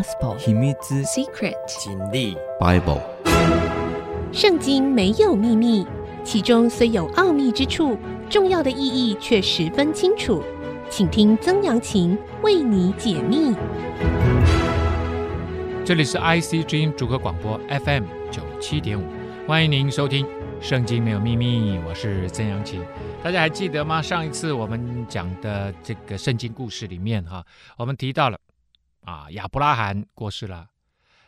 Gospel 秘密 Secret 真理 Bible 圣经没有秘密，其中虽有奥秘之处，重要的意义却十分清楚。请听曾阳晴为你解密。这里是 IC 之音主客广播 FM 九七点五，欢迎您收听《圣经没有秘密》，我是曾阳晴。大家还记得吗？上一次我们讲的这个圣经故事里面，哈，我们提到了。啊，亚伯拉罕过世了，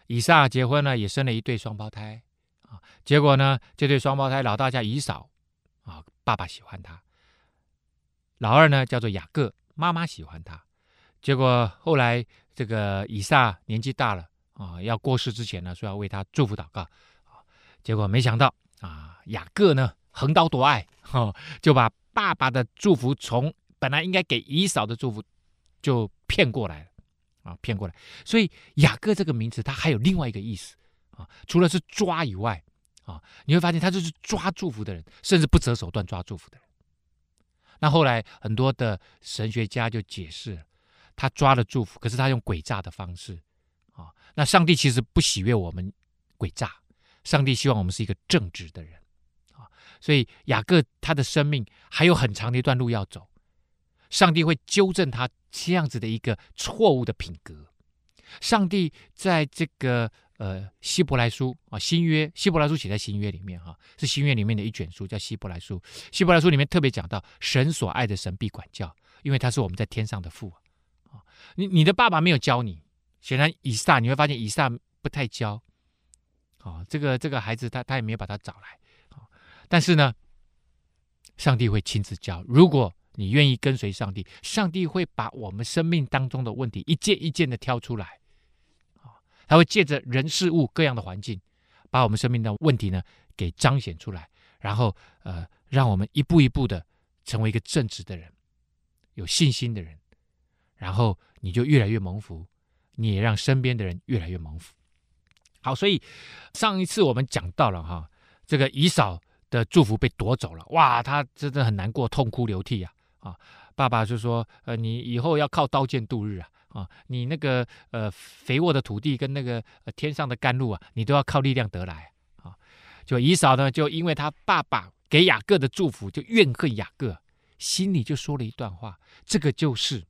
以撒结婚了，也生了一对双胞胎啊。结果呢，这对双胞胎老大叫以扫啊，爸爸喜欢他；老二呢叫做雅各，妈妈喜欢他。结果后来这个以撒年纪大了啊，要过世之前呢，说要为他祝福祷告啊。结果没想到啊，雅各呢横刀夺爱，哈，就把爸爸的祝福从本来应该给以扫的祝福就骗过来了。啊，骗过来，所以雅各这个名字它还有另外一个意思啊，除了是抓以外啊，你会发现他就是抓祝福的人，甚至不择手段抓祝福的人。那后来很多的神学家就解释，他抓了祝福，可是他用诡诈的方式啊。那上帝其实不喜悦我们诡诈，上帝希望我们是一个正直的人啊。所以雅各他的生命还有很长的一段路要走。上帝会纠正他这样子的一个错误的品格。上帝在这个呃希伯来书啊，新约希伯来书写在新约里面哈、啊，是新约里面的一卷书，叫希伯来书。希伯来书里面特别讲到，神所爱的神必管教，因为他是我们在天上的父啊。你你的爸爸没有教你，显然以撒你会发现以撒不太教啊，这个这个孩子他他也没有把他找来，但是呢，上帝会亲自教，如果。你愿意跟随上帝，上帝会把我们生命当中的问题一件一件的挑出来，啊，他会借着人事物各样的环境，把我们生命的问题呢给彰显出来，然后呃，让我们一步一步的成为一个正直的人，有信心的人，然后你就越来越蒙福，你也让身边的人越来越蒙福。好，所以上一次我们讲到了哈，这个以扫的祝福被夺走了，哇，他真的很难过，痛哭流涕啊。啊，爸爸就说：“呃，你以后要靠刀剑度日啊！啊，你那个呃肥沃的土地跟那个、呃、天上的甘露啊，你都要靠力量得来啊！”就以嫂呢，就因为他爸爸给雅各的祝福，就怨恨雅各，心里就说了一段话：“这个就是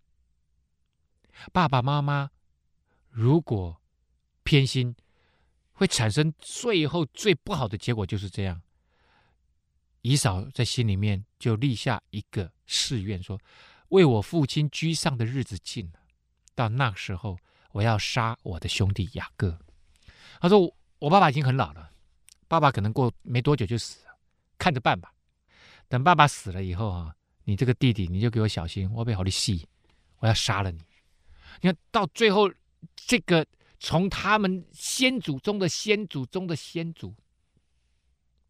爸爸妈妈如果偏心，会产生最后最不好的结果，就是这样。”以扫在心里面就立下一个誓愿，说：“为我父亲居上的日子近了，到那时候，我要杀我的兄弟雅各。”他说：“我爸爸已经很老了，爸爸可能过没多久就死了，看着办吧。等爸爸死了以后啊，你这个弟弟你就给我小心，我被好的戏，我要杀了你。你看到最后，这个从他们先祖中的先祖中的先祖，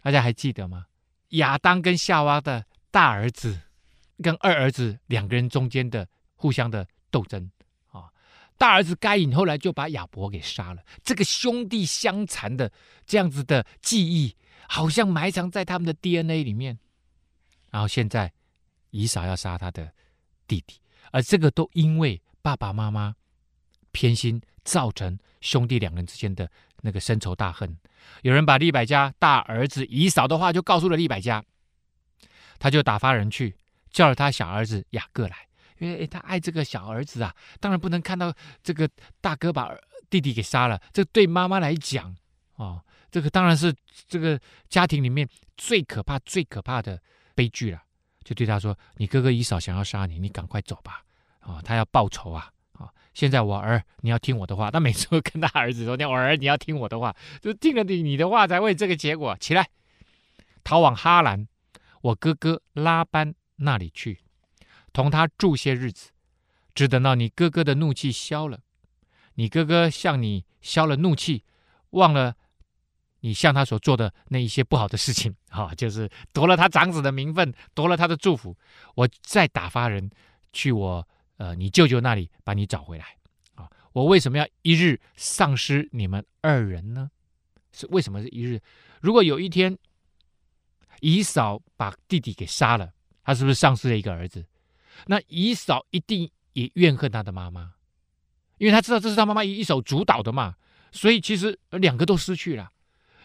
大家还记得吗？”亚当跟夏娃的大儿子跟二儿子两个人中间的互相的斗争啊，大儿子该隐后来就把亚伯给杀了。这个兄弟相残的这样子的记忆，好像埋藏在他们的 DNA 里面。然后现在以扫要杀他的弟弟，而这个都因为爸爸妈妈偏心，造成兄弟两人之间的那个深仇大恨。有人把利百家大儿子以扫的话就告诉了利百家，他就打发人去叫了他小儿子雅各来，因为他爱这个小儿子啊，当然不能看到这个大哥把弟弟给杀了。这对妈妈来讲，哦，这个当然是这个家庭里面最可怕、最可怕的悲剧了。就对他说：“你哥哥以扫想要杀你，你赶快走吧，啊、哦，他要报仇啊。”现在我儿，你要听我的话。他每次都跟他儿子说：“那我儿，你要听我的话，就听了你你的话，才会这个结果。起来，逃往哈兰，我哥哥拉班那里去，同他住些日子，只等到你哥哥的怒气消了。你哥哥向你消了怒气，忘了你向他所做的那一些不好的事情，哈，就是夺了他长子的名分，夺了他的祝福。我再打发人去我。”呃，你舅舅那里把你找回来啊！我为什么要一日丧失你们二人呢？是为什么是一日？如果有一天以嫂把弟弟给杀了，他是不是丧失了一个儿子？那以嫂一定也怨恨他的妈妈，因为他知道这是他妈妈一一手主导的嘛，所以其实两个都失去了，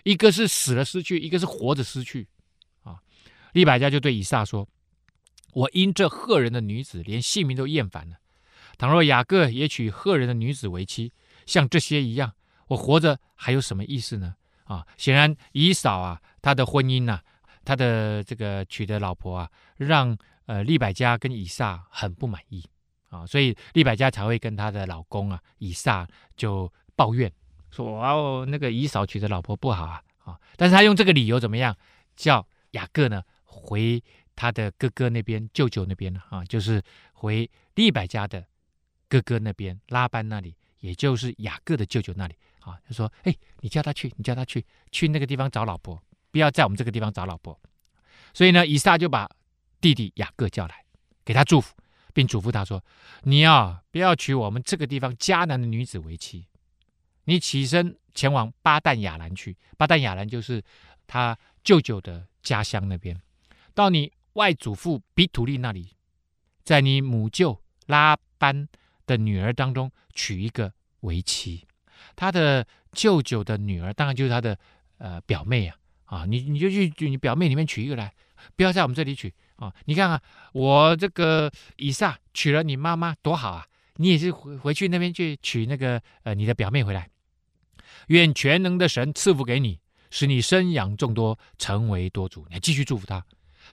一个是死了失去，一个是活着失去。啊，利百加就对以撒说：“我因这赫人的女子，连性命都厌烦了。倘若雅各也娶赫人的女子为妻，像这些一样，我活着还有什么意思呢？”啊，显然以扫啊，他的婚姻呐、啊，他的这个娶的老婆啊，让呃利百加跟以撒很不满意。啊，所以利百加才会跟她的老公啊以撒就抱怨说：“哦，那个以扫娶的老婆不好啊！”啊，但是他用这个理由怎么样？叫雅各呢回他的哥哥那边、舅舅那边？啊，就是回利百加的哥哥那边拉班那里，也就是雅各的舅舅那里。啊，就说：“哎，你叫他去，你叫他去，去那个地方找老婆，不要在我们这个地方找老婆。”所以呢，以撒就把弟弟雅各叫来，给他祝福。并嘱咐他说：“你啊，不要娶我们这个地方迦南的女子为妻。你起身前往巴旦亚兰去，巴旦亚兰就是他舅舅的家乡那边。到你外祖父比土利那里，在你母舅拉班的女儿当中娶一个为妻。他的舅舅的女儿，当然就是他的呃表妹啊啊！你你就去你表妹里面娶一个来，不要在我们这里娶。”啊、你看啊，我这个以撒娶了你妈妈多好啊！你也是回回去那边去娶那个呃你的表妹回来。愿全能的神赐福给你，使你生养众多，成为多族。你继续祝福他。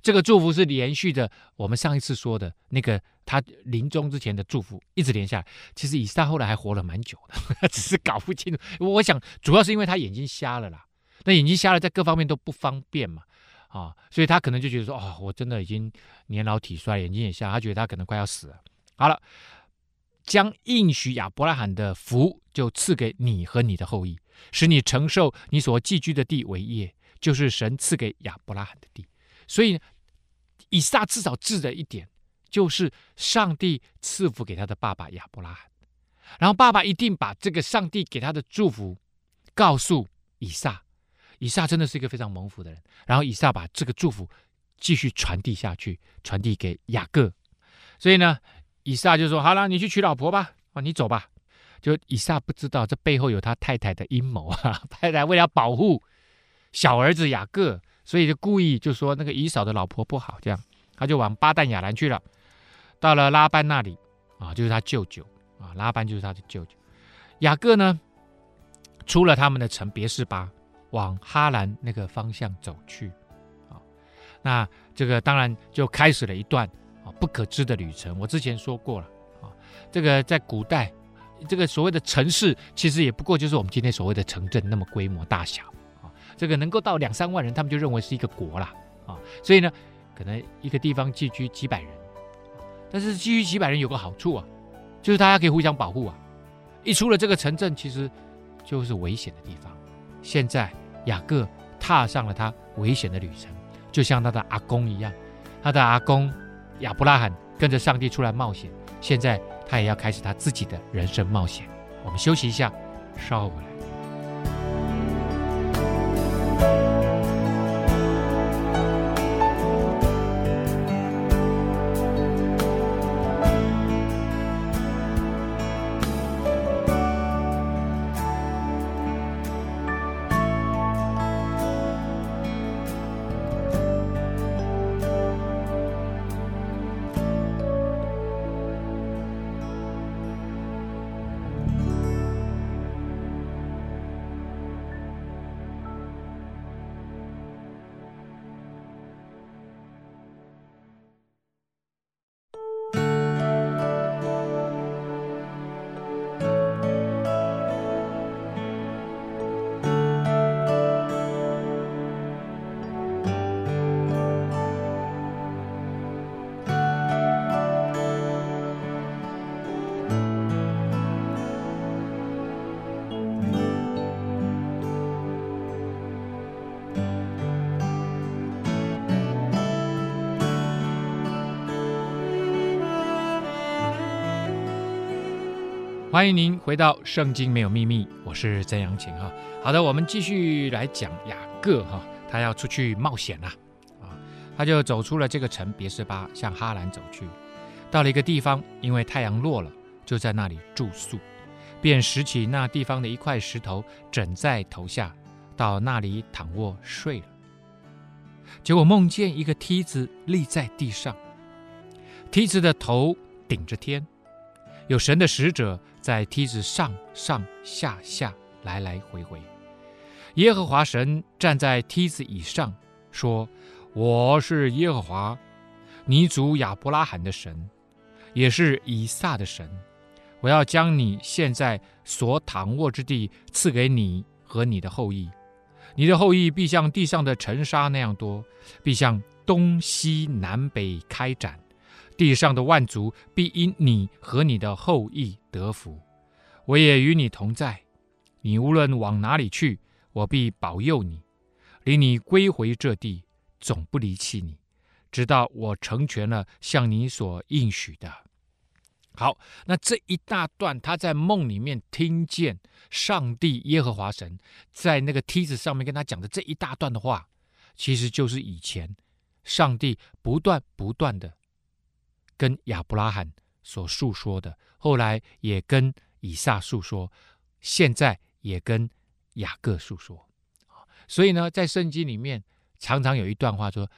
这个祝福是连续的，我们上一次说的那个他临终之前的祝福，一直连下来。其实以撒后来还活了蛮久的，只是搞不清楚。我想主要是因为他眼睛瞎了啦，那眼睛瞎了，在各方面都不方便嘛。啊、所以他可能就觉得说，哦，我真的已经年老体衰，眼睛也瞎，他觉得他可能快要死了。好了，将应许亚伯拉罕的福就赐给你和你的后裔，使你承受你所寄居的地为业，就是神赐给亚伯拉罕的地。所以以撒至少知的一点，就是上帝赐福给他的爸爸亚伯拉罕，然后爸爸一定把这个上帝给他的祝福告诉以撒。以撒真的是一个非常蒙福的人，然后以撒把这个祝福继续传递下去，传递给雅各。所以呢，以撒就说：“好了，你去娶老婆吧，啊，你走吧。”就以撒不知道这背后有他太太的阴谋啊，太太为了保护小儿子雅各，所以就故意就说那个以扫的老婆不好，这样他就往巴旦亚兰去了。到了拉班那里啊，就是他舅舅啊，拉班就是他的舅舅。雅各呢，出了他们的城别是巴。往哈兰那个方向走去，啊，那这个当然就开始了一段啊不可知的旅程。我之前说过了啊，这个在古代，这个所谓的城市其实也不过就是我们今天所谓的城镇那么规模大小。这个能够到两三万人，他们就认为是一个国了啊。所以呢，可能一个地方寄居几百人，但是寄居几百人有个好处啊，就是大家可以互相保护啊。一出了这个城镇，其实就是危险的地方。现在。雅各踏上了他危险的旅程，就像他的阿公一样，他的阿公亚伯拉罕跟着上帝出来冒险，现在他也要开始他自己的人生冒险。我们休息一下，稍后回来。欢迎您回到《圣经没有秘密》，我是曾阳晴哈。好的，我们继续来讲雅各哈，他要出去冒险了啊，他就走出了这个城别是巴，向哈兰走去。到了一个地方，因为太阳落了，就在那里住宿。便拾起那地方的一块石头，枕在头下，到那里躺卧睡了。结果梦见一个梯子立在地上，梯子的头顶着天，有神的使者在梯子上上下下来来回回。耶和华神站在梯子以上，说：“我是耶和华，你祖亚伯拉罕的神，也是以撒的神。我要将你现在所躺卧之地赐给你和你的后裔。你的后裔必像地上的尘沙那样多，必向东西南北开展。地上的万族必因你和你的后裔得福。我也与你同在，你无论往哪里去。”我必保佑你，领你归回这地，总不离弃你，直到我成全了向你所应许的。好，那这一大段，他在梦里面听见上帝耶和华神在那个梯子上面跟他讲的这一大段的话，其实就是以前上帝不断不断的跟亚伯拉罕所述说的，后来也跟以撒述说，现在也跟。雅各述说，所以呢，在圣经里面常常有一段话说，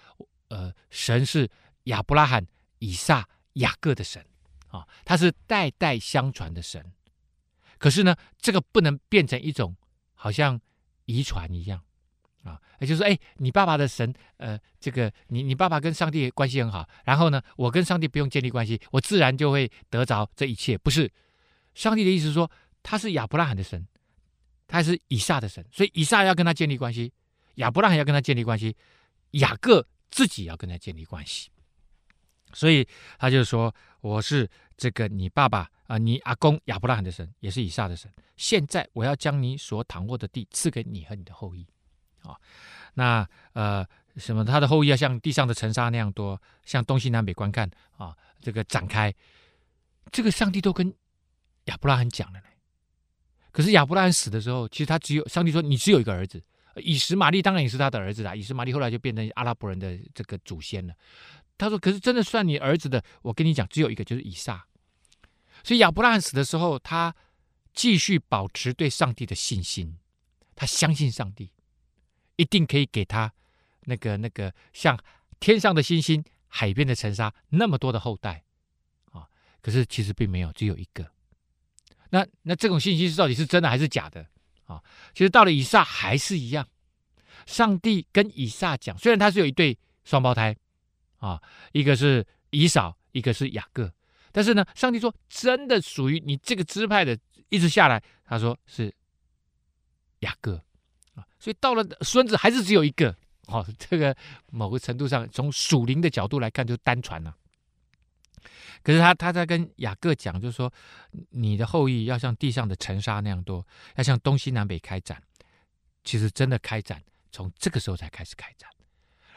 呃，神是亚伯拉罕、以撒、雅各的神啊，他是代代相传的神。可是呢，这个不能变成一种好像遗传一样啊，也就是说，哎，你爸爸的神，呃，这个你你爸爸跟上帝关系很好，然后呢，我跟上帝不用建立关系，我自然就会得着这一切。不是，上帝的意思是说，他是亚伯拉罕的神。他是以撒的神，所以以撒要跟他建立关系，亚伯拉罕要跟他建立关系，雅各自己要跟他建立关系。所以他就说：“我是这个你爸爸啊、你阿公亚伯拉罕的神，也是以撒的神。现在我要将你所躺卧的地赐给你和你的后裔。啊、那呃，什么？他的后裔要像地上的尘沙那样多，向东西南北观看啊、这个展开，这个上帝都跟亚伯拉罕讲了呢。”可是亚伯拉罕死的时候，其实他只有上帝说，你只有一个儿子，以实玛利当然也是他的儿子啦。以实玛利后来就变成阿拉伯人的这个祖先了。他说：“可是真的算你儿子的，我跟你讲，只有一个，就是以撒。”所以亚伯拉罕死的时候，他继续保持对上帝的信心，他相信上帝一定可以给他那个那个像天上的星星、海边的尘沙那么多的后代啊。可是其实并没有，只有一个。那那这种信息是到底是真的还是假的啊？其实到了以撒还是一样，上帝跟以撒讲，虽然他是有一对双胞胎啊，一个是以扫，一个是雅各，但是呢，上帝说真的属于你这个支派的，一直下来，他说是雅各啊，所以到了孙子还是只有一个哦。这个某个程度上，从属灵的角度来看，就单传了。可是他他在跟雅各讲，就是说，你的后裔要像地上的尘沙那样多，要向东西南北开展。其实真的开展，从这个时候才开始开展。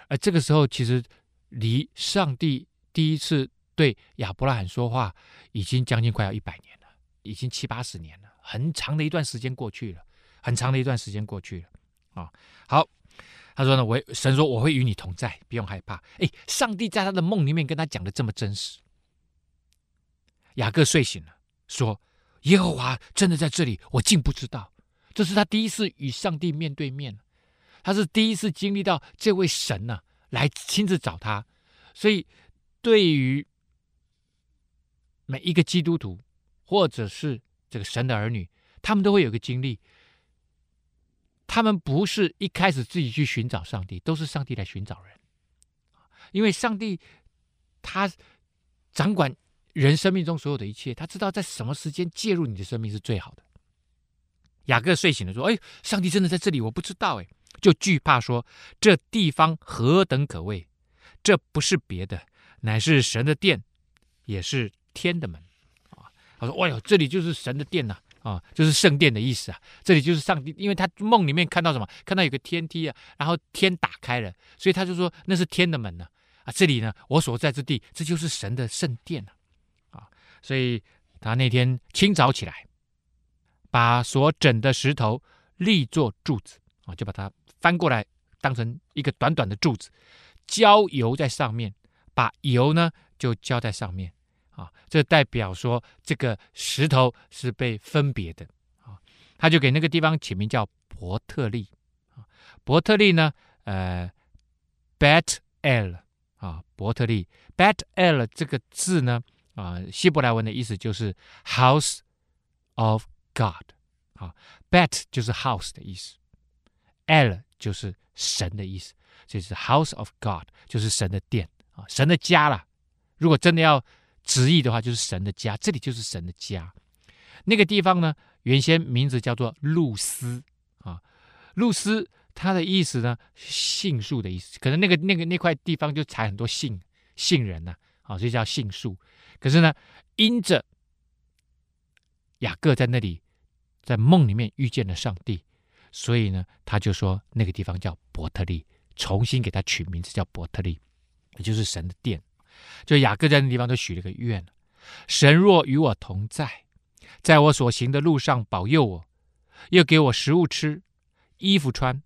而这个时候，其实离上帝第一次对亚伯拉罕说话，已经将近快要一百年了，已经七八十年了，很长的一段时间过去了，很长的一段时间过去了。啊，好，他说呢，我神说我会与你同在，不用害怕。哎，上帝在他的梦里面跟他讲的这么真实。雅各睡醒了，说：“耶和华真的在这里，我竟不知道。这是他第一次与上帝面对面，他是第一次经历到这位神呢、啊、来亲自找他。所以，对于每一个基督徒或者是这个神的儿女，他们都会有个经历。他们不是一开始自己去寻找上帝，都是上帝来寻找人，因为上帝他掌管。”人生命中所有的一切，他知道在什么时间介入你的生命是最好的。雅各睡醒了，说：“哎，上帝真的在这里，我不知道。”哎，就惧怕说：“这地方何等可畏！这不是别的，乃是神的殿，也是天的门。”啊，他说：“哎呦，这里就是神的殿呐！啊就是圣殿的意思啊。这里就是上帝，因为他梦里面看到什么？看到有个天梯啊，然后天打开了，所以他就说那是天的门呢。啊，这里呢，我所在之地，这就是神的圣殿啊。”所以他那天清早起来，把所整的石头立作柱子啊，就把它翻过来当成一个短短的柱子，浇油在上面，把油呢就浇在上面啊，这代表说这个石头是被分别的啊，他就给那个地方起名叫伯特利啊。伯特利呢，呃，Bet El 啊，伯特利 Bet El 这个字呢，啊，希伯来文的意思就是 House of God 啊，Bet 就是 house 的意思，El 就是神的意思，这是 House of God 就是神的殿啊，神的家啦。如果真的要直译的话，就是神的家，这里就是神的家。那个地方呢，原先名字叫做露丝啊，露丝它的意思呢，杏树的意思。可能那个那个那块地方就采很多杏杏仁呐，啊，所以叫杏树。可是呢，因着雅各在那里在梦里面遇见了上帝，所以呢，他就说那个地方叫伯特利，重新给他取名字叫伯特利，也就是神的殿。就雅各在那地方都许了个愿：神若与我同在，在我所行的路上保佑我，又给我食物吃、衣服穿，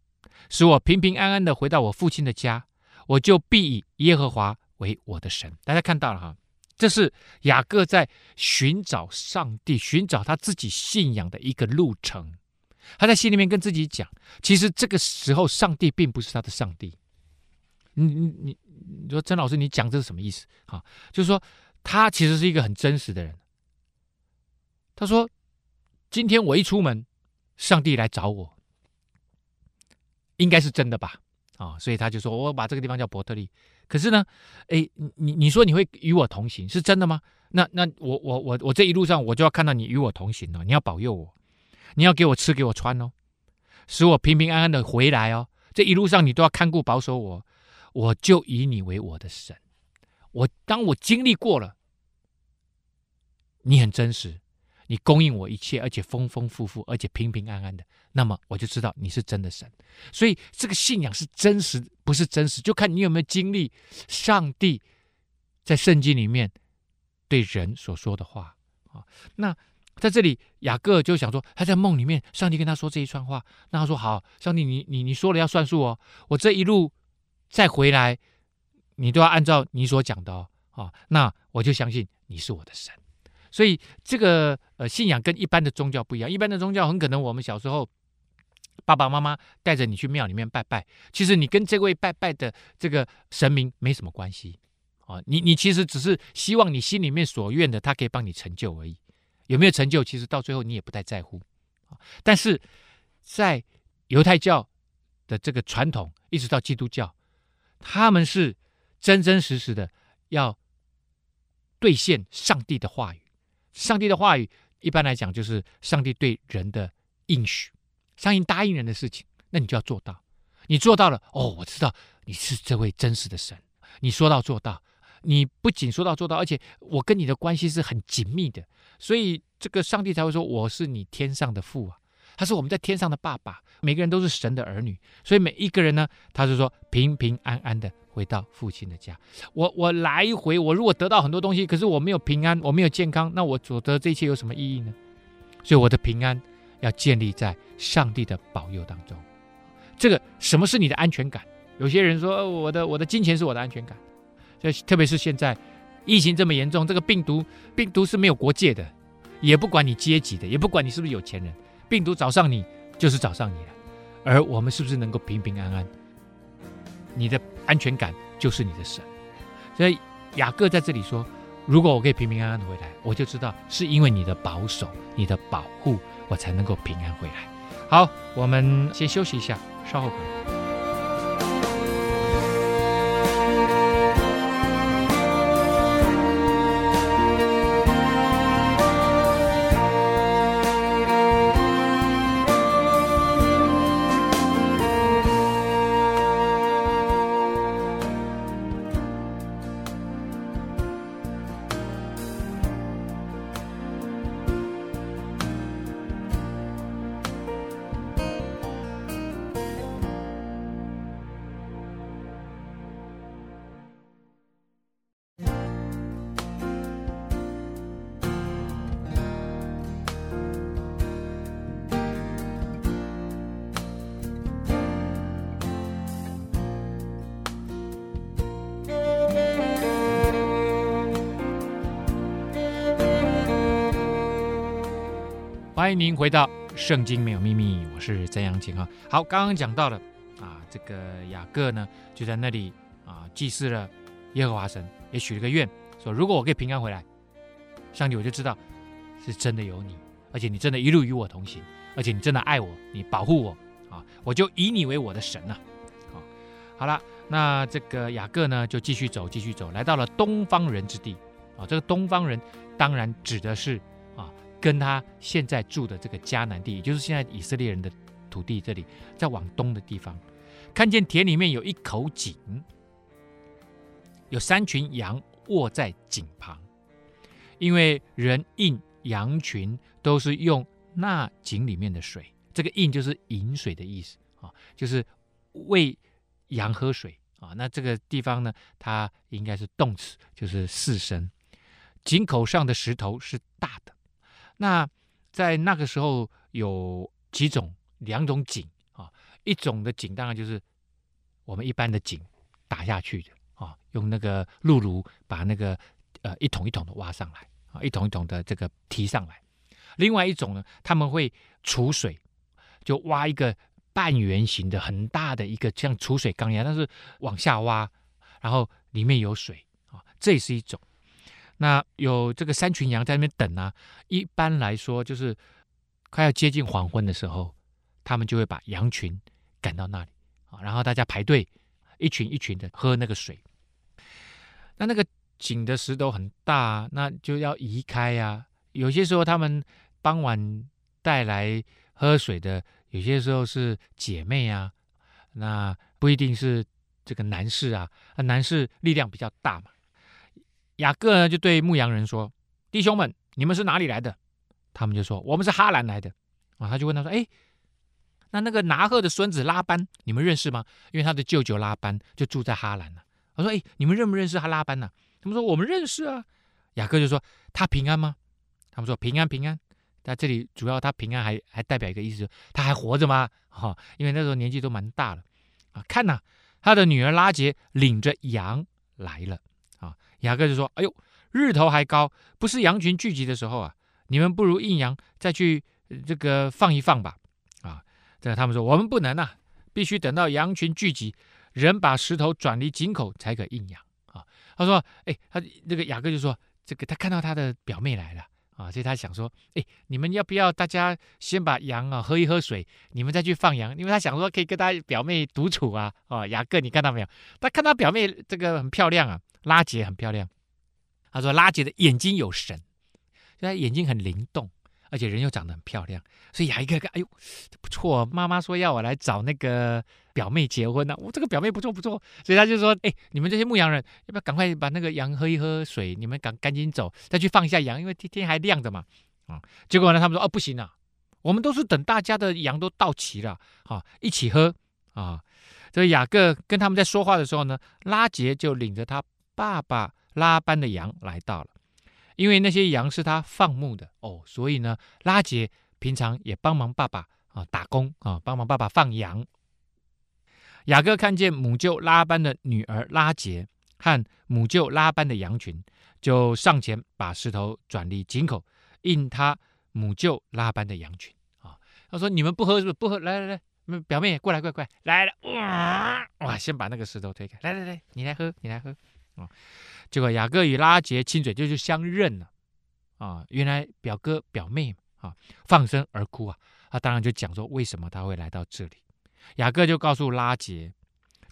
使我平平安安的回到我父亲的家，我就必以耶和华为我的神。大家看到了哈，这是雅各在寻找上帝、寻找他自己信仰的一个路程。他在心里面跟自己讲：其实这个时候，上帝并不是他的上帝。你你你。你说曾老师，你讲这是什么意思？啊，就是说他其实是一个很真实的人。他说：“今天我一出门，上帝来找我，应该是真的吧？”啊，所以他就说：“我把这个地方叫伯特利。”可是呢，哎，你你说你会与我同行，是真的吗？那那我我我我这一路上我就要看到你与我同行哦，你要保佑我，你要给我吃给我穿哦，使我平平安安的回来哦。这一路上你都要看顾保守我。我就以你为我的神，我当我经历过了，你很真实，你供应我一切，而且丰丰富富，而且平平安安的，那么我就知道你是真的神。所以这个信仰是真实，不是真实，就看你有没有经历上帝在圣经里面对人所说的话啊。那在这里，雅各就想说，他在梦里面，上帝跟他说这一串话，那他说好，上帝你你你说了要算数哦，我这一路。再回来，你都要按照你所讲的哦，那我就相信你是我的神。所以这个呃信仰跟一般的宗教不一样，一般的宗教很可能我们小时候爸爸妈妈带着你去庙里面拜拜，其实你跟这位拜拜的这个神明没什么关系啊，你你其实只是希望你心里面所愿的，他可以帮你成就而已。有没有成就，其实到最后你也不太在乎。但是在犹太教的这个传统，一直到基督教。他们是真真实实的要兑现上帝的话语。上帝的话语一般来讲就是上帝对人的应许，上帝答应人的事情，那你就要做到。你做到了，哦，我知道你是这位真实的神。你说到做到，你不仅说到做到，而且我跟你的关系是很紧密的，所以这个上帝才会说我是你天上的父啊。他是我们在天上的爸爸，每个人都是神的儿女，所以每一个人呢，他是说平平安安的回到父亲的家。我我来回，我如果得到很多东西，可是我没有平安，我没有健康，那我所得这一切有什么意义呢？所以我的平安要建立在上帝的保佑当中。这个什么是你的安全感？有些人说我的我的金钱是我的安全感，这特别是现在疫情这么严重，这个病毒病毒是没有国界的，也不管你阶级的，也不管你是不是有钱人。病毒找上你，就是找上你了。而我们是不是能够平平安安？你的安全感就是你的神。所以雅各在这里说：“如果我可以平平安安的回来，我就知道是因为你的保守、你的保护，我才能够平安回来。”好，我们先休息一下，稍后回来。欢迎回到《圣经没有秘密》，我是曾阳晴啊。好，刚刚讲到了啊，这个雅各呢就在那里啊祭祀了耶和华神，也许了个愿，说如果我可以平安回来，上帝我就知道是真的有你，而且你真的一路与我同行，而且你真的爱我，你保护我啊，我就以你为我的神啊。好，好了，那这个雅各呢就继续走，继续走，来到了东方人之地啊。这个东方人当然指的是。跟他现在住的这个迦南地，也就是现在以色列人的土地，这里在往东的地方，看见田里面有一口井，有三群羊卧在井旁，因为人饮羊群都是用那井里面的水，这个饮就是饮水的意思啊，就是喂羊喝水啊。那这个地方呢，它应该是动词，就是四声。井口上的石头是大的。那在那个时候有几种两种井啊，一种的井当然就是我们一般的井打下去的啊，用那个辘轤把那个呃一桶一桶的挖上来啊，一桶一桶的这个提上来。另外一种呢，他们会储水，就挖一个半圆形的很大的一个像储水缸一样，但是往下挖，然后里面有水啊，这也是一种。那有这个三群羊在那边等啊，一般来说就是快要接近黄昏的时候，他们就会把羊群赶到那里啊，然后大家排队，一群一群的喝那个水。那那个井的石头很大，那就要移开呀。有些时候他们傍晚带来喝水的，有些时候是姐妹啊，那不一定是这个男士啊，男士力量比较大嘛。雅各呢就对牧羊人说：“弟兄们，你们是哪里来的？”他们就说：“我们是哈兰来的。”啊，他就问他说：“哎，那那个拿鹤的孙子拉班，你们认识吗？因为他的舅舅拉班就住在哈兰呢。”他说：“哎，你们认不认识哈拉班呢？”他们说：“我们认识啊。”雅各就说：“他平安吗？”他们说：“平安，平安。”在这里主要他平安还还代表一个意思，他还活着吗？哈，因为那时候年纪都蛮大了啊。看呐，他的女儿拉结领着羊来了。雅各就说：“哎呦，日头还高，不是羊群聚集的时候啊！你们不如应羊再去这个放一放吧。”啊，这个他们说：“我们不能啊，必须等到羊群聚集，人把石头转离井口才可应羊。”啊，他说：“哎，他那个雅各就说，这个他看到他的表妹来了啊，所以他想说：哎，你们要不要大家先把羊啊喝一喝水，你们再去放羊？因为他想说可以跟他表妹独处啊。啊，雅各，你看到没有？他看他表妹这个很漂亮啊。”拉杰很漂亮，他说拉杰的眼睛有神，就他眼睛很灵动，而且人又长得很漂亮，所以雅各看，哎呦，不错，妈妈说要我来找那个表妹结婚呢、我这个表妹不错不错，所以他就说，哎，你们这些牧羊人要不要赶快把那个羊喝一喝水，你们赶赶紧走，再去放一下羊，因为天天还亮着嘛，啊，结果呢，他们说，哦，不行啊，我们都是等大家的羊都到齐了，啊，一起喝啊，这个雅各跟他们在说话的时候呢，拉结就领着他。爸爸拉班的羊来到了，因为那些羊是他放牧的哦，所以呢，拉杰平常也帮忙爸爸啊打工啊，帮忙爸爸放羊。雅各看见母舅拉班的女儿拉杰和母舅拉班的羊群，就上前把石头转离井口，引他母舅拉班的羊群啊。他说：“你们不喝是不？不喝，来来来，表妹过来，过来，过来，来了哇哇，先把那个石头推开，来来来，你来喝，你来喝。”啊，结果雅各与拉杰亲嘴，就是相认了啊。原来表哥表妹啊，放声而哭啊。他当然就讲说，为什么他会来到这里。雅各就告诉拉杰，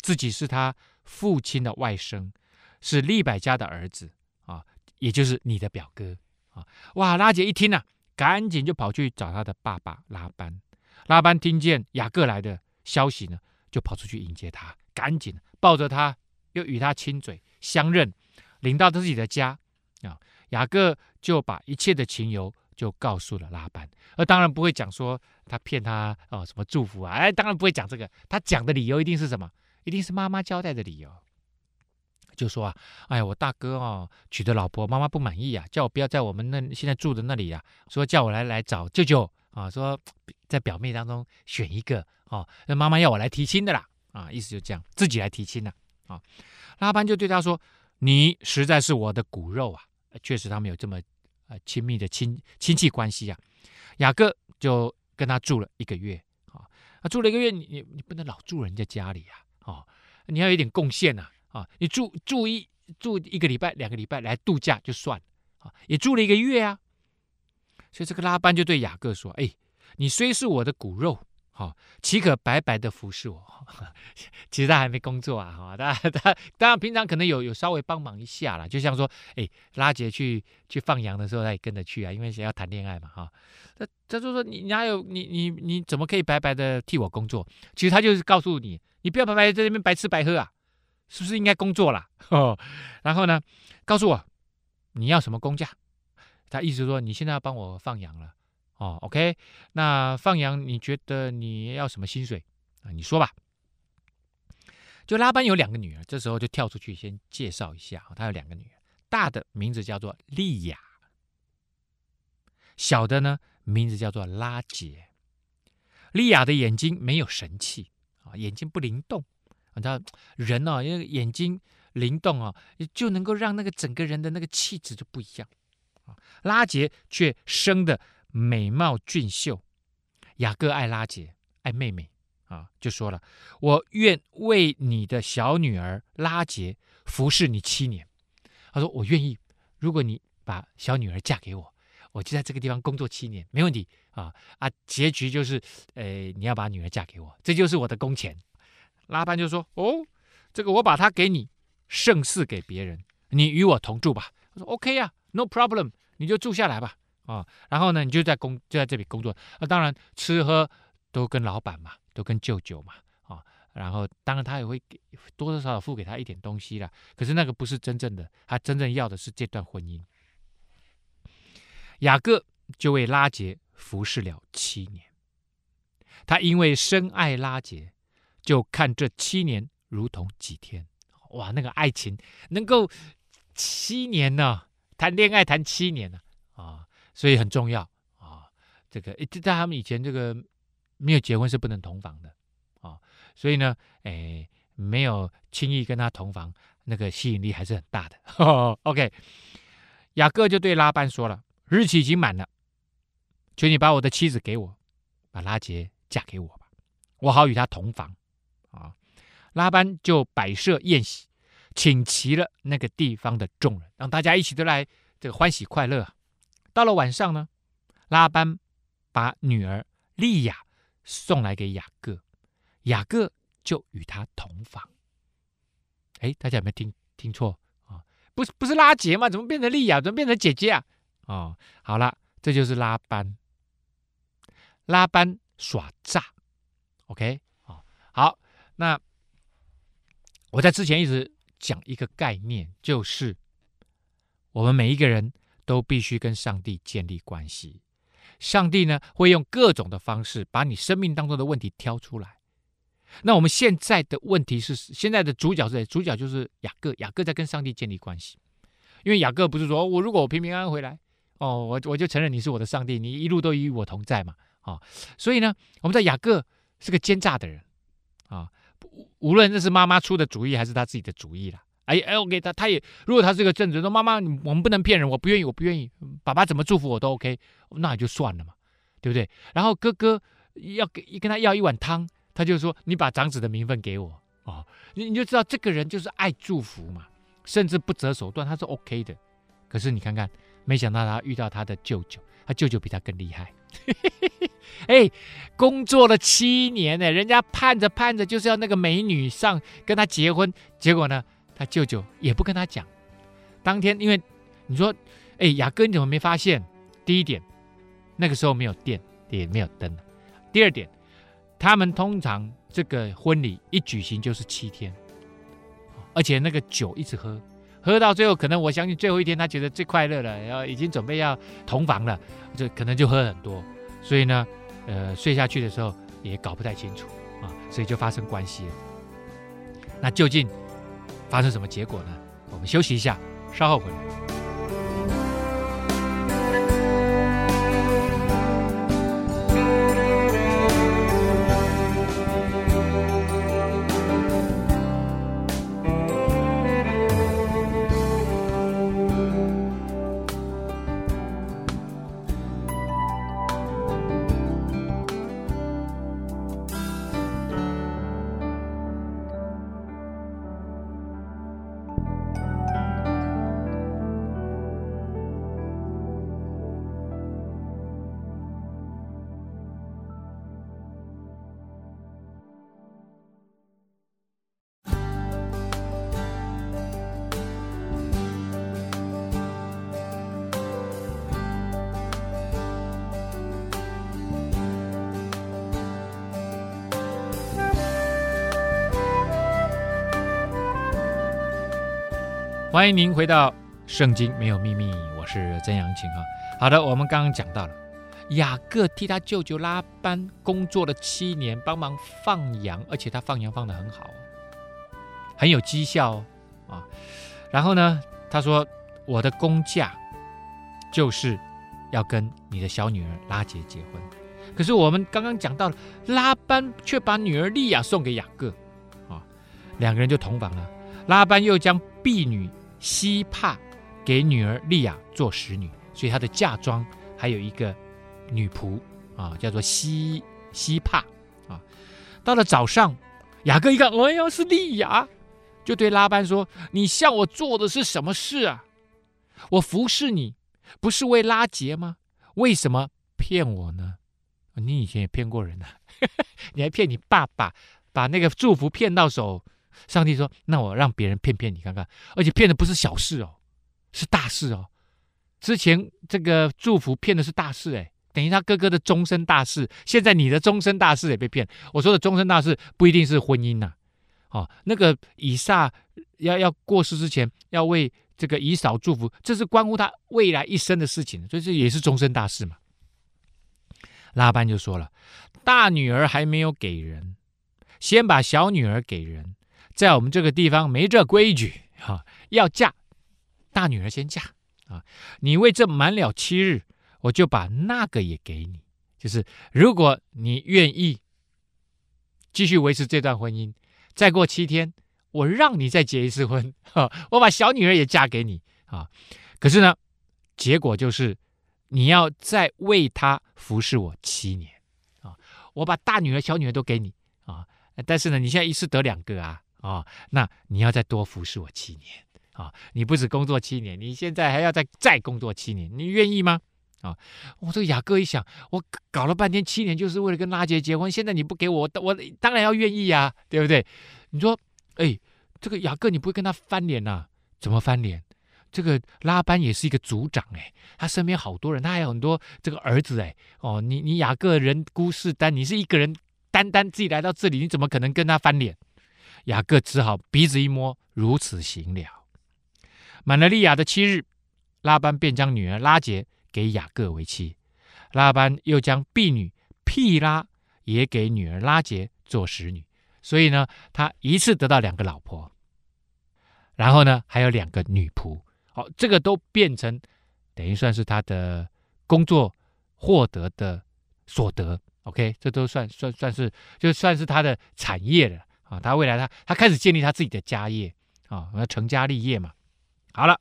自己是他父亲的外甥，是利百加的儿子啊，也就是你的表哥啊。哇，拉杰一听啊，赶紧就跑去找他的爸爸拉班。拉班听见雅各来的消息呢，就跑出去迎接他，赶紧抱着他，又与他亲嘴。相认，领到自己的家啊，雅各就把一切的情由就告诉了拉班，而当然不会讲说他骗他哦，什么祝福啊，哎，当然不会讲这个，他讲的理由一定是什么？一定是妈妈交代的理由，就说啊，哎呀，我大哥哦娶的老婆，妈妈不满意啊，叫我不要在我们那现在住的那里呀，说叫我来来找舅舅啊，说在表妹当中选一个哦，那妈妈要我来提亲的啦，啊，意思就这样，自己来提亲了。啊拉班就对他说：“你实在是我的骨肉啊！确实，他们有这么呃亲密的亲亲戚关系啊。”雅各就跟他住了一个月啊。住了一个月，你你不能老住人家家里呀，啊，你要有点贡献呐，啊，你住住一住一个礼拜、两个礼拜来度假就算了啊，也住了一个月啊。所以这个拉班就对雅各说：“哎，你虽是我的骨肉。”哦，岂可白白的服侍我？其实他还没工作啊，哈，他他当然平常可能有有稍微帮忙一下啦，就像说，哎，拉杰去去放羊的时候，他也跟着去啊，因为想要谈恋爱嘛，哈。他他就说，你哪有你你你怎么可以白白的替我工作？其实他就是告诉你，你不要白白在这边白吃白喝啊，是不是应该工作啦？哦，然后呢，告诉我你要什么工价？他意思说，你现在要帮我放羊了。哦，OK，那放羊你觉得你要什么薪水啊？你说吧。就拉班有两个女儿，这时候就跳出去先介绍一下，他有两个女儿，大的名字叫做利亚，小的呢名字叫做拉杰。利亚的眼睛没有神气啊，眼睛不灵动。你知道人哦，因为眼睛灵动啊，就能够让那个整个人的那个气质就不一样啊。拉杰却生的。美貌俊秀，雅各爱拉杰，爱妹妹啊，就说了：“我愿为你的小女儿拉杰服侍你七年。”他说：“我愿意，如果你把小女儿嫁给我，我就在这个地方工作七年，没问题啊啊！结局就是，呃，你要把女儿嫁给我，这就是我的工钱。”拉班就说：“哦，这个我把她给你，胜似给别人，你与我同住吧。”他说：“OK 呀，No problem，你就住下来吧。”啊，然后呢，你就在工就在这里工作。那当然吃喝都跟老板嘛，都跟舅舅嘛，啊，然后当然他也会给多多少少付给他一点东西啦。可是那个不是真正的，他真正要的是这段婚姻。雅各就为拉杰服侍了七年，他因为深爱拉杰，就看这七年如同几天。哇，那个爱情能够七年呢、啊？谈恋爱谈七年呢？啊！所以很重要啊，这个在他们以前，这个没有结婚是不能同房的啊，所以呢，哎，没有轻易跟他同房，那个吸引力还是很大的。呵 呵 OK，雅各就对拉班说了：“日期已经满了，求你把我的妻子给我，把拉杰嫁给我吧，我好与他同房。”啊，拉班就摆设宴席，请齐了那个地方的众人，让大家一起都来这个欢喜快乐。到了晚上呢，拉班把女儿利亚送来给雅各，雅各就与他同房。哎，大家有没有听听错啊？不是不是拉杰吗？怎么变成利亚？怎么变成姐姐啊？哦，好了，这就是拉班。拉班耍诈，OK 啊？好，那我在之前一直讲一个概念，就是我们每一个人。都必须跟上帝建立关系。上帝呢，会用各种的方式把你生命当中的问题挑出来。那我们现在的问题是，现在的主角是谁？主角就是雅各。雅各在跟上帝建立关系，因为雅各不是说我如果我平平安安回来，哦，我我就承认你是我的上帝，你一路都与我同在嘛，啊、所以呢，我们在雅各是个奸诈的人啊，无论这是妈妈出的主意还是他自己的主意了。哎哎，我给他，他也如果他是个正直，说妈妈，我们不能骗人，我不愿意，我不愿意，爸爸怎么祝福我都 OK，那也就算了嘛，对不对？然后哥哥要给跟他要一碗汤，他就说你把长子的名分给我哦，你你就知道这个人就是爱祝福嘛，甚至不择手段，他是 OK 的。可是你看看，没想到他遇到他的舅舅，他舅舅比他更厉害，哎，工作了七年呢，人家盼着盼着就是要那个美女上跟他结婚，结果呢？他舅舅也不跟他讲。当天，因为你说，哎，雅各你怎么没发现？第一点，那个时候没有电，也没有灯。第二点，他们通常这个婚礼一举行就是七天，而且那个酒一直喝，喝到最后，可能我相信最后一天他觉得最快乐了，然后已经准备要同房了，就可能就喝很多。所以呢，呃，睡下去的时候也搞不太清楚啊，所以就发生关系了。那究竟？发生什么结果呢？我们休息一下，稍后回来。欢迎您回到《圣经没有秘密》，我是曾阳晴啊。好的，我们刚刚讲到了雅各替他舅舅拉班工作了七年，帮忙放羊，而且他放羊放得很好，很有绩效哦啊。然后呢，他说：“我的工价就是要跟你的小女儿拉结结婚。”可是我们刚刚讲到了，拉班却把女儿利亚送给雅各啊，两个人就同房了。拉班又将婢女。西帕给女儿利亚做使女，所以她的嫁妆还有一个女仆啊，叫做西西帕啊。到了早上，雅各一看，哎呀，是利亚，就对拉班说：“你向我做的是什么事啊？我服侍你不是为拉结吗？为什么骗我呢？你以前也骗过人啊，你还骗你爸爸，把那个祝福骗到手。”上帝说：“那我让别人骗骗你看看，而且骗的不是小事哦，是大事哦。之前这个祝福骗的是大事，哎，等于他哥哥的终身大事。现在你的终身大事也被骗。我说的终身大事不一定是婚姻呐，哦，那个以撒要要过世之前要为这个以扫祝福，这是关乎他未来一生的事情，所以这也是终身大事嘛。”拉班就说了：“大女儿还没有给人，先把小女儿给人。”在我们这个地方没这规矩哈，要嫁大女儿先嫁啊！你为这满了七日，我就把那个也给你。就是如果你愿意继续维持这段婚姻，再过七天，我让你再结一次婚哈，我把小女儿也嫁给你啊！可是呢，结果就是你要再为她服侍我七年啊！我把大女儿、小女儿都给你啊！但是呢，你现在一次得两个啊！啊、那你要再多服侍我七年啊、你不止工作七年，你现在还要再再工作七年，你愿意吗？啊、我这个雅各一想，我搞了半天七年就是为了跟拉结结婚，现在你不给我，我当然要愿意呀、啊，对不对？你说，哎，这个雅各你不会跟他翻脸呐、怎么翻脸？这个拉班也是一个族长哎，他身边好多人，他还有很多这个儿子哎，哦，你你雅各人孤势单，你是一个人单单自己来到这里，你怎么可能跟他翻脸？雅各只好鼻子一摸，如此行了。满了利亚的七日，拉班便将女儿拉结给雅各为妻。拉班又将婢女辟拉也给女儿拉结做使女。所以呢，他一次得到两个老婆，然后呢，还有两个女仆。好，这个都变成等于算是他的工作获得的所得。OK，这都算算算是就算是他的产业了。啊，他未来他他开始建立他自己的家业啊，要成家立业嘛。好了，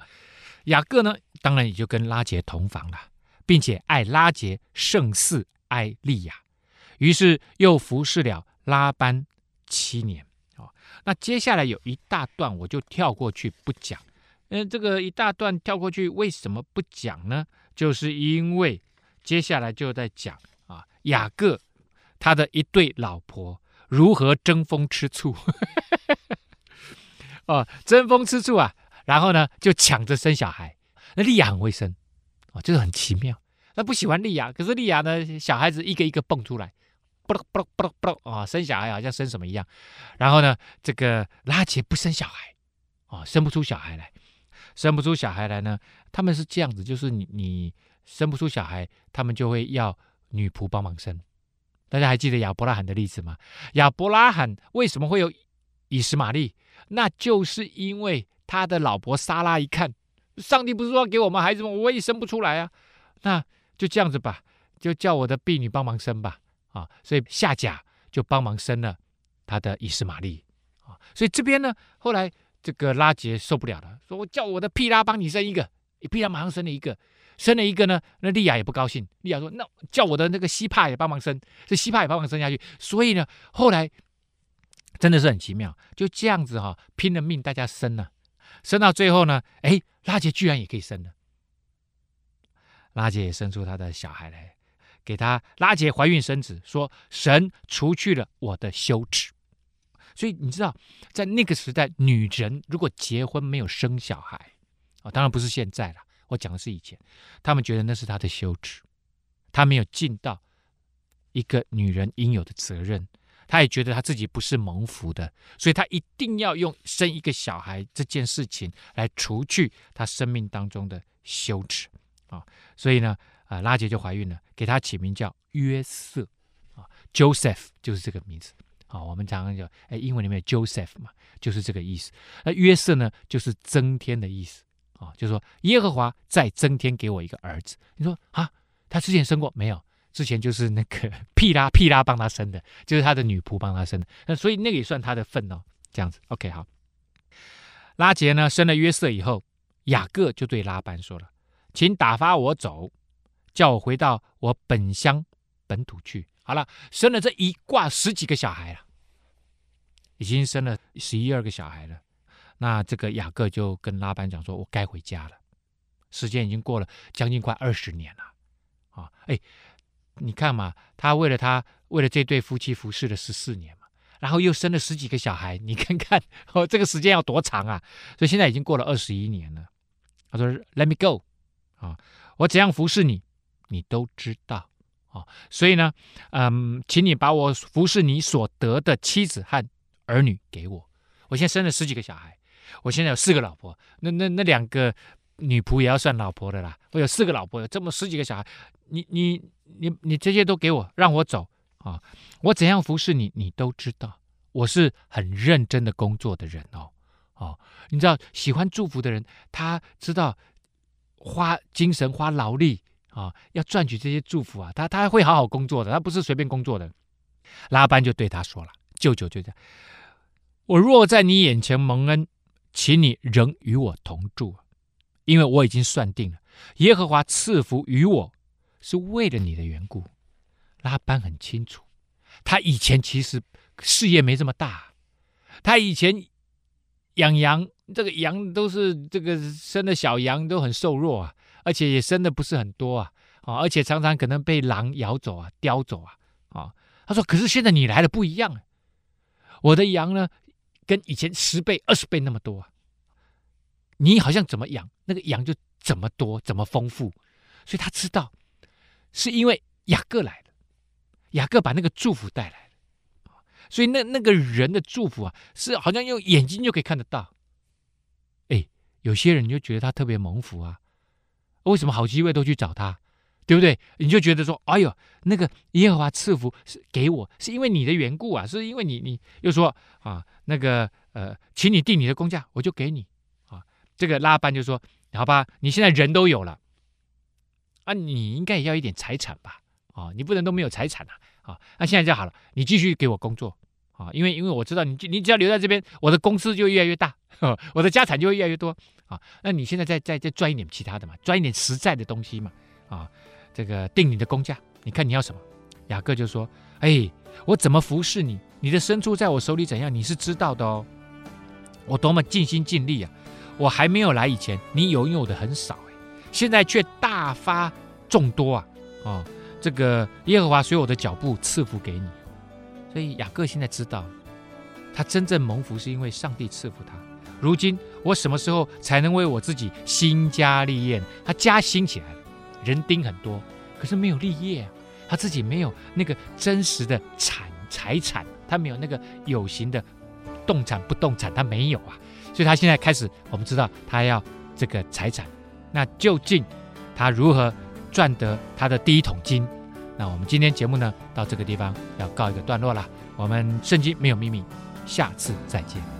雅各呢，当然也就跟拉结同房了，并且爱拉结胜似爱利亚，于是又服侍了拉班七年。啊，那接下来有一大段我就跳过去不讲。嗯，这个一大段跳过去为什么不讲呢？就是因为接下来就在讲啊，雅各他的一对老婆。如何争风吃醋？哦，争风吃醋啊！然后呢，就抢着生小孩。那利亚很会生，哦，就是很奇妙。那不喜欢利亚，可是利亚呢，小孩子一个一个蹦出来，不咯不咯不咯不咯啊！生小孩好像生什么一样。然后呢，这个拉杰不生小孩，哦，生不出小孩来，生不出小孩来呢，他们是这样子，就是你你生不出小孩，他们就会要女仆帮忙生。大家还记得亚伯拉罕的例子吗？亚伯拉罕为什么会有以实玛利？那就是因为他的老婆撒拉一看，上帝不是说给我们孩子吗？我也生不出来啊，那就这样子吧，就叫我的婢女帮忙生吧。啊，所以夏甲就帮忙生了他的以实玛利。啊，所以这边呢，后来这个拉杰受不了了，说我叫我的屁拉帮你生一个，屁拉马上生了一个。生了一个呢，那利亚也不高兴。利亚说：“那叫我的那个西帕也帮忙生，这西帕也帮忙生下去。”所以呢，后来真的是很奇妙，就这样子哈、哦，拼了命大家生了，生到最后呢，哎，拉杰居然也可以生了，拉杰也生出他的小孩来，给他拉杰怀孕生子，说神除去了我的羞耻。所以你知道，在那个时代，女人如果结婚没有生小孩啊、哦，当然不是现在了。我讲的是以前，他们觉得那是他的羞耻，他没有尽到一个女人应有的责任，他也觉得他自己不是蒙福的，所以他一定要用生一个小孩这件事情来除去他生命当中的羞耻啊。所以呢，啊，拉杰就怀孕了，给他起名叫约瑟啊，Joseph 就是这个名字啊。我们常常讲，哎，英文里面 Joseph 嘛，就是这个意思。那约瑟呢，就是增添的意思啊，就说耶和华再增添给我一个儿子。你说啊，他之前生过没有？之前就是那个 屁拉屁拉帮他生的，就是他的女仆帮他生的，那所以那个也算他的份哦。这样子，OK，好。拉结呢生了约瑟以后，雅各就对拉班说了：“请打发我走，叫我回到我本乡本土去。”好了，生了这一挂十几个小孩了，已经生了十一二个小孩了。那这个雅各就跟拉班讲说：“我该回家了，时间已经过了将近快二十年了。”啊，哎。你看嘛，他为了他为了这对夫妻服侍了十四年嘛，然后又生了十几个小孩，你看看哦，这个时间要多长啊？所以现在已经过了二十一年了。他说：“Let me go，啊，我怎样服侍你，你都知道啊。所以呢，嗯，请你把我服侍你所得的妻子和儿女给我。我现在生了十几个小孩，我现在有四个老婆，那那那两个女仆也要算老婆的啦。我有四个老婆，有这么十几个小孩，你你。”你你这些都给我，让我走啊！我怎样服侍你，你都知道。我是很认真的工作的人哦，哦，你知道喜欢祝福的人，他知道花精神、花劳力啊，要赚取这些祝福啊，他他会好好工作的，他不是随便工作的。拉班就对他说了：“舅舅就这样，我若在你眼前蒙恩，请你仍与我同住，因为我已经算定了，耶和华赐福于我。”是为了你的缘故，拉班很清楚，他以前其实事业没这么大，他以前养羊，这个羊都是这个生的小羊都很瘦弱啊，而且也生的不是很多啊，啊，而且常常可能被狼咬走啊、叼走啊，啊，他说，可是现在你来了不一样啊，我的羊呢，跟以前十倍、二十倍那么多啊，你好像怎么养，那个羊就怎么多、怎么丰富，所以他知道。是因为雅各来了，雅各把那个祝福带来了，所以那那个人的祝福啊，是好像用眼睛就可以看得到。哎，有些人就觉得他特别蒙福啊，为什么好机会都去找他，对不对？你就觉得说，哎呦，那个耶和华赐福是给我，是因为你的缘故啊，是因为你你又说啊，那个呃，请你定你的工价，我就给你啊。这个拉班就说，好吧，你现在人都有了。啊，你应该也要一点财产吧？啊、你不能都没有财产啊！啊、那现在就好了，你继续给我工作啊、因为因为我知道你，你只要留在这边，我的公司就越来越大，我的家产就会越来越多啊、那你现在再再再赚一点其他的嘛，赚一点实在的东西嘛啊、这个定你的工价，你看你要什么？雅各就说：哎，我怎么服侍你？你的牲畜在我手里怎样？你是知道的哦。我多么尽心尽力啊！我还没有来以前，你拥有的很少。现在却大发众多啊！哦，这个耶和华随我的脚步赐福给你，所以雅各现在知道，他真正蒙福是因为上帝赐福他。如今我什么时候才能为我自己兴家立业？他加兴起来了，人丁很多，可是没有立业啊，他自己没有那个真实的产财产，他没有那个有形的动产不动产，他没有啊，所以他现在开始，我们知道他要这个财产。那究竟他如何赚得他的第一桶金？那我们今天节目呢，到这个地方要告一个段落了。我们圣经没有秘密，下次再见。